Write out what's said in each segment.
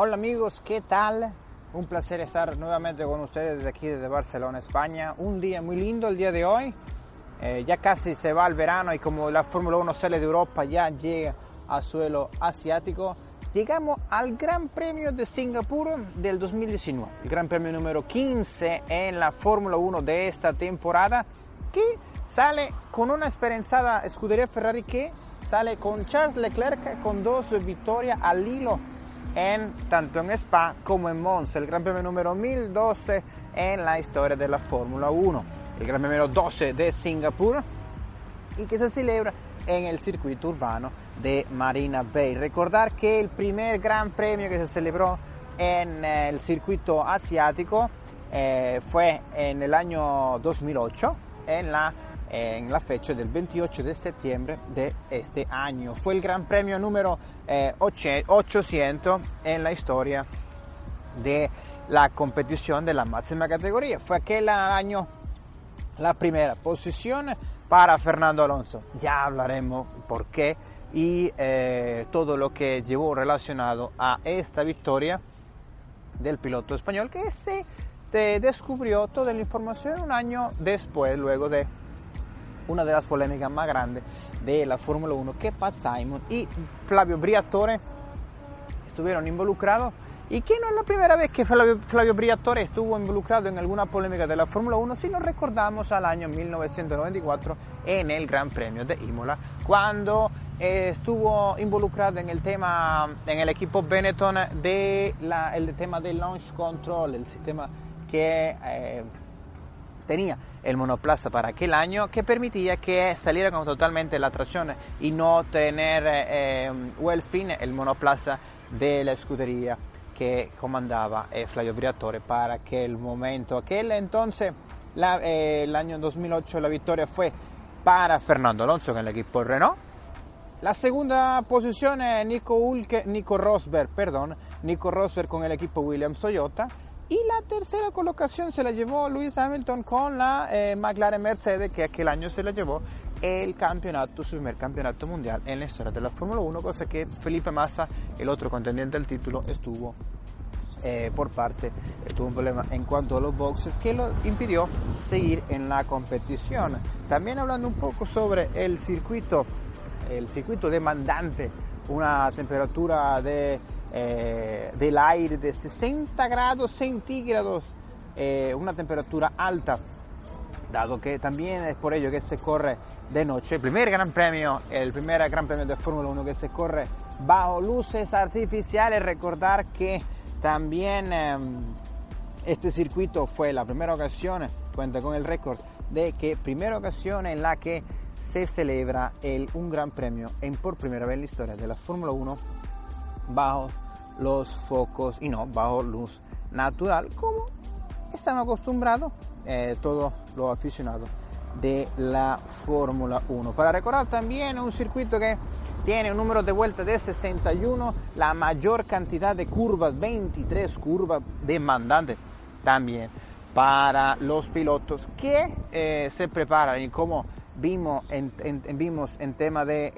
Hola amigos, ¿qué tal? Un placer estar nuevamente con ustedes desde aquí, desde Barcelona, España. Un día muy lindo el día de hoy. Eh, ya casi se va el verano y como la Fórmula 1 sale de Europa, ya llega al suelo asiático. Llegamos al Gran Premio de Singapur del 2019, el Gran Premio número 15 en la Fórmula 1 de esta temporada, que sale con una esperanzada escudería Ferrari que sale con Charles Leclerc con dos victorias al hilo en, tanto en Spa como en Monza, el Gran Premio número 1012 en la historia de la Fórmula 1, el Gran Premio número 12 de Singapur y que se celebra en el circuito urbano de Marina Bay. Recordar que el primer Gran Premio que se celebró en eh, el circuito asiático eh, fue en el año 2008 en la en la fecha del 28 de septiembre de este año. Fue el Gran Premio número 800 eh, en la historia de la competición de la máxima categoría. Fue aquel año la primera posición para Fernando Alonso. Ya hablaremos por qué y eh, todo lo que llevó relacionado a esta victoria del piloto español que se, se descubrió toda la información un año después, luego de una de las polémicas más grandes de la Fórmula 1 que Pat Simon y Flavio Briatore estuvieron involucrados. Y que no es la primera vez que Flavio, Flavio Briatore estuvo involucrado en alguna polémica de la Fórmula 1 si nos recordamos al año 1994 en el Gran Premio de Imola cuando eh, estuvo involucrado en el tema en el equipo Benetton de la, el tema del launch control el sistema que eh, tenía el monoplaza para aquel año que permitía que saliera con totalmente la tracción y no tener eh, spin el monoplaza de la escudería que comandaba eh, Flavio Briatore para aquel momento. Aquel entonces, la, eh, el año 2008, la victoria fue para Fernando Alonso con el equipo Renault. La segunda posición es Nico, Hulke, Nico Rosberg, perdón, Nico Rosberg con el equipo Williams Toyota. Y la tercera colocación se la llevó Lewis Hamilton con la eh, McLaren Mercedes, que aquel año se la llevó el campeonato, su primer campeonato mundial en la historia de la Fórmula 1, cosa que Felipe Massa, el otro contendiente al título, estuvo eh, por parte, tuvo un problema en cuanto a los boxes que lo impidió seguir en la competición. También hablando un poco sobre el circuito, el circuito demandante, una temperatura de eh, del aire de 60 grados centígrados, eh, una temperatura alta, dado que también es por ello que se corre de noche. El primer gran premio, el primer gran premio de Fórmula 1 que se corre bajo luces artificiales. Recordar que también eh, este circuito fue la primera ocasión, cuenta con el récord de que primera ocasión en la que se celebra el, un gran premio en por primera vez en la historia de la Fórmula 1 bajo los focos y no bajo luz natural, como estamos acostumbrados eh, todos los aficionados de la Fórmula 1. Para recordar también un circuito que tiene un número de vueltas de 61, la mayor cantidad de curvas, 23 curvas demandantes también para los pilotos que eh, se preparan y como vimos en, vimos en tema de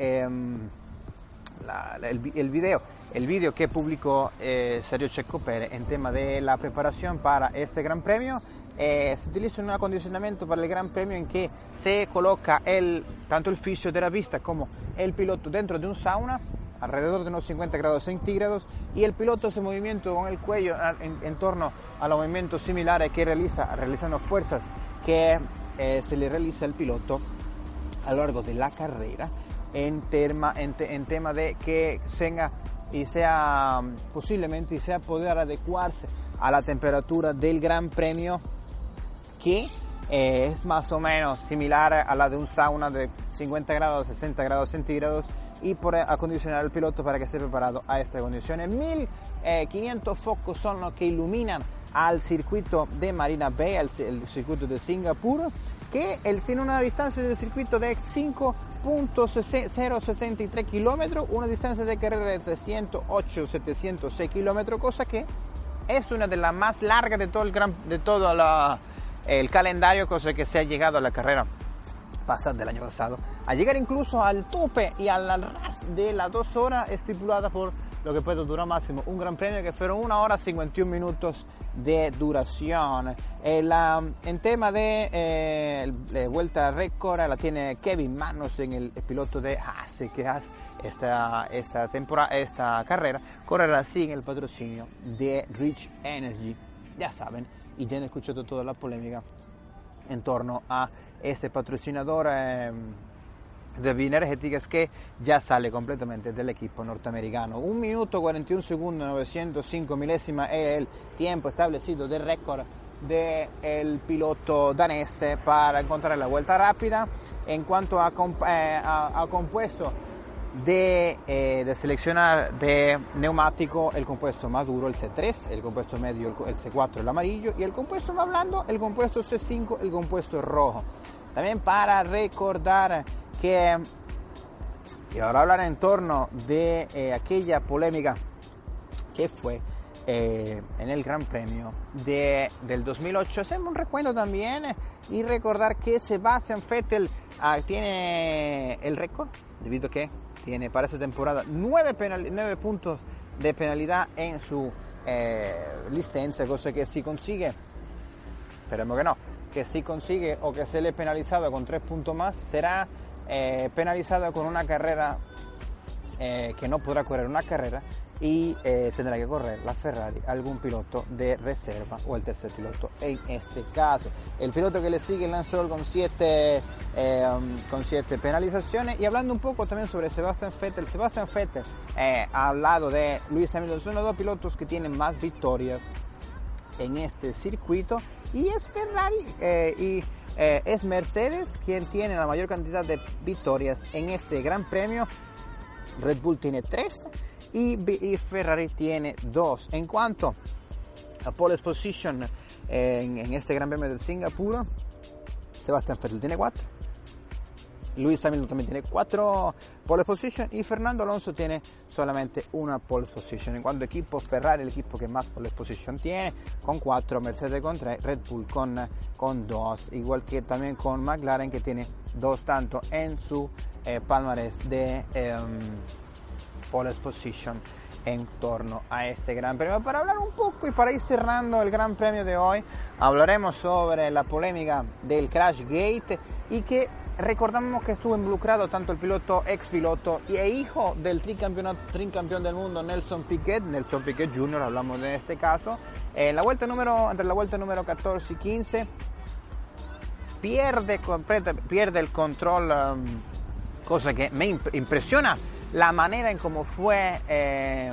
em, el, el video el vídeo que publicó eh, Sergio Checo Pérez en tema de la preparación para este Gran Premio. Eh, se utiliza un acondicionamiento para el Gran Premio en que se coloca el, tanto el fisioterapista como el piloto dentro de un sauna alrededor de unos 50 grados centígrados y el piloto hace movimiento con el cuello en, torno a los movimientos similares que realiza realizando fuerzas que eh, se le realiza al piloto a lo largo de la carrera en, tema, en, en tema de que tenga y sea posiblemente y sea poder adecuarse a la temperatura del Gran Premio que eh, es más o menos similar a la de un sauna de 50 grados, 60 grados centígrados y por acondicionar al piloto para que esté preparado a esta condición. 1500 focos son los que iluminan al circuito de Marina Bay, al circuito de Singapur, que él tiene una distancia de circuito de 5.063 kilómetros, una distancia de carrera de 308-706 kilómetros, cosa que es una de las más largas de todo el, gran, de todo el calendario, cosa que se ha llegado a la carrera pasada del año pasado, a llegar incluso al tope y al ras de las dos horas estipulada por lo que puede durar máximo un gran premio que fueron una hora 51 minutos de duración. El, en tema de eh, vuelta récord la tiene Kevin en el, piloto de Haas, que Haas esta, esta, temporada, esta carrera correrá sin el patrocinio de Rich Energy. Ya saben, y ya han escuchado toda la polémica en torno a este patrocinador. Eh, de energéticas que ya sale completamente del equipo norteamericano. Un minuto 41 segundos 905 milésima era el tiempo establecido del récord del piloto danés para encontrar la vuelta rápida. En cuanto a, eh, a, compuesto de, eh, de, seleccionar de neumático, el compuesto más duro, el C3, el compuesto medio, el C4, el amarillo, y el compuesto más blando, el compuesto C5, el compuesto rojo. También para recordar que y ahora hablar en torno de eh, aquella polémica que fue eh, en el Gran Premio de, del 2008. Hacemos un recuento también y recordar que Sebastian Vettel ah, tiene el récord, debido a que tiene para esta temporada nueve, puntos de penalidad en su eh, licencia, cosa que si consigue, esperemos que no, que si consigue o que se le penalizado con tres puntos más, será eh, penalizado con una carrera eh, que no podrá correr una carrera y eh, tendrá que correr la Ferrari algún piloto de reserva o el tercer piloto en este caso. El piloto que le sigue lanzó con siete, con siete penalizaciones. Y hablando un poco también sobre Sebastian Vettel, Sebastian Vettel ha hablado de Luis Hamilton, son los dos pilotos que tienen más victorias en este circuito y es Ferrari y eh, es Mercedes quien tiene la mayor cantidad de victorias en este Gran Premio. Red Bull tiene 3 y, Ferrari tiene 2. En cuanto a pole position en, en este Gran Premio de Singapur, Sebastián Vettel tiene 4. Luis Hamilton también tiene cuatro pole position y Fernando Alonso tiene solamente una pole position. En cuanto a equipo, Ferrari el equipo que más pole position tiene, con cuatro, Mercedes con tres, Red Bull con, con dos, igual que también con McLaren que tiene dos tanto en su eh, palmarés de em, pole position en torno a este Gran Premio. Para hablar un poco y para ir cerrando el Gran Premio de hoy, hablaremos sobre la polémica del Crash Gate y que Recordamos que estuvo involucrado tanto el piloto, ex piloto y hijo del tricampeón del mundo Nelson Piquet, Nelson Piquet Jr., hablamos de este caso, en la vuelta número, entre la vuelta número 14 y 15, pierde, pierde el control, um, cosa que me impresiona la manera en cómo fue eh,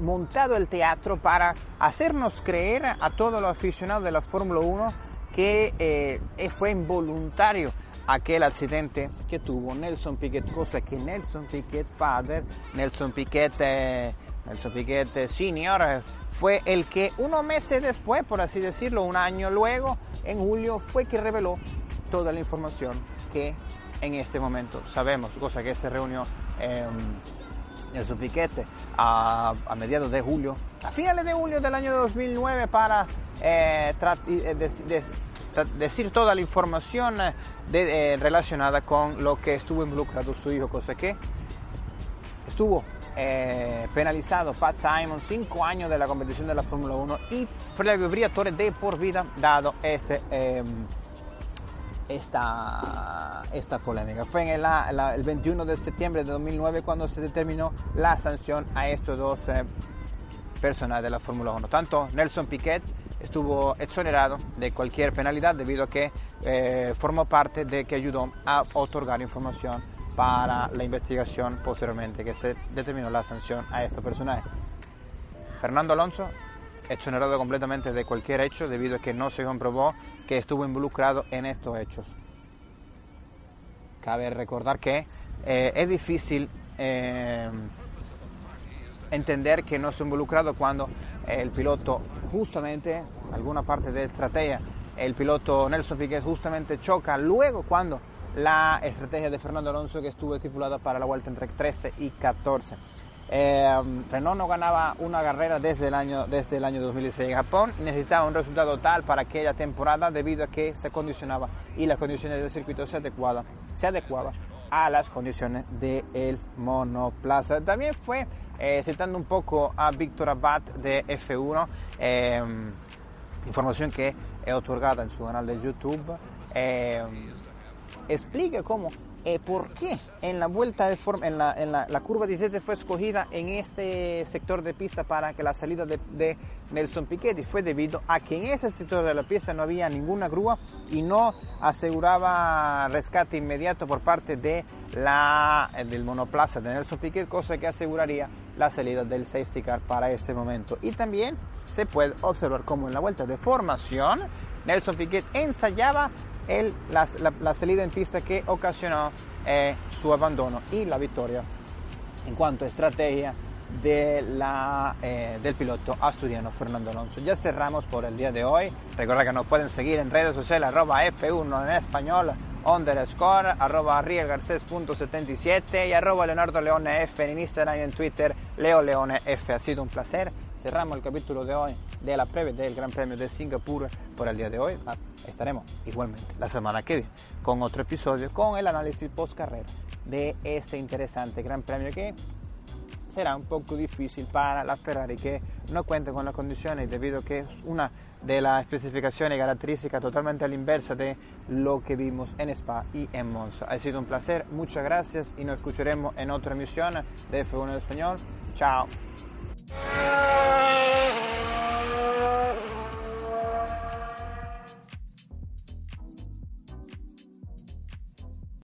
montado el teatro para hacernos creer a todos los aficionados de la Fórmula 1 que eh, fue involuntario aquel accidente que tuvo Nelson Piquet, cosa que Nelson Piquet Father, Nelson Piquet, eh, Nelson Piquet eh, Senior, fue el que unos meses después, por así decirlo, un año luego, en julio, fue que reveló toda la información que en este momento sabemos, cosa que se reunió Nelson Piquet a, a, mediados de julio, a finales de julio del año 2009 para decir toda la información eh, eh, relacionada con lo que estuvo involucrado su hijo, cosa que estuvo eh, penalizado Pat Simon, cinco años de la competición de la Fórmula 1 y premio de por vida dado este, em, esta, esta polémica. Fue en el, 21 de septiembre de 2009 cuando se determinó la sanción a estos dos personas de la Fórmula 1, tanto Nelson Piquet estuvo exonerado de cualquier penalidad debido a que eh, formó parte de que ayudó a otorgar información para la investigación posteriormente que se determinó la sanción a este personaje. Fernando Alonso exonerado completamente de cualquier hecho debido a que no se comprobó que estuvo involucrado en estos hechos. Cabe recordar que eh, es difícil eh, entender que no se involucrado cuando el piloto justamente, alguna parte de estrategia, el piloto Nelson Piquet justamente choca luego cuando la estrategia de Fernando Alonso que estuvo estipulada para la vuelta entre 13 y 14. Eh, Renault no ganaba una carrera desde el, año, desde el año 2016 en Japón necesitaba un resultado tal para aquella temporada debido a que se condicionaba y las condiciones del circuito se adecuaban, se adecuaba a las condiciones del monoplaza. También fue, eh, citando un poco a Víctor Abad de F1, eh, información que he otorgada en su canal YouTube, eh, explica cómo eh, por qué en la vuelta de forma, en la, en la, curva 17 fue escogida en este sector de pista para que la salida de, Nelson Piquet y fue debido a que en ese sector de la pista no había ninguna grúa y no aseguraba rescate inmediato por parte de la, del monoplaza de Nelson Piquet, cosa que aseguraría la salida del safety car para este momento. Y también se puede observar como en la vuelta de formación Nelson Piquet ensayaba el, la, salida en pista que ocasionó eh, su abandono y la victoria en cuanto a estrategia de la, eh, del piloto asturiano Fernando Alonso. Ya cerramos por el día de hoy. Recuerda que nos pueden seguir en redes sociales arroba F1 en español, underscore, arroba rielgarces.77 y arroba Leonardo Leone F en Instagram y en Twitter Leo Leone F. Ha sido un placer. Cerramos el capítulo de hoy de la previa del Gran Premio de Singapur por el día de hoy. Estaremos igualmente la semana que viene con otro episodio con el análisis post carrera de este interesante Gran Premio que será un poco difícil para la Ferrari que no cuenta con las condiciones debido a que es una de las especificaciones y características totalmente a la inversa de lo que vimos en Spa y en Monza. Ha sido un placer, muchas gracias y nos escucharemos en otra emisión de F1 en Español. Chao.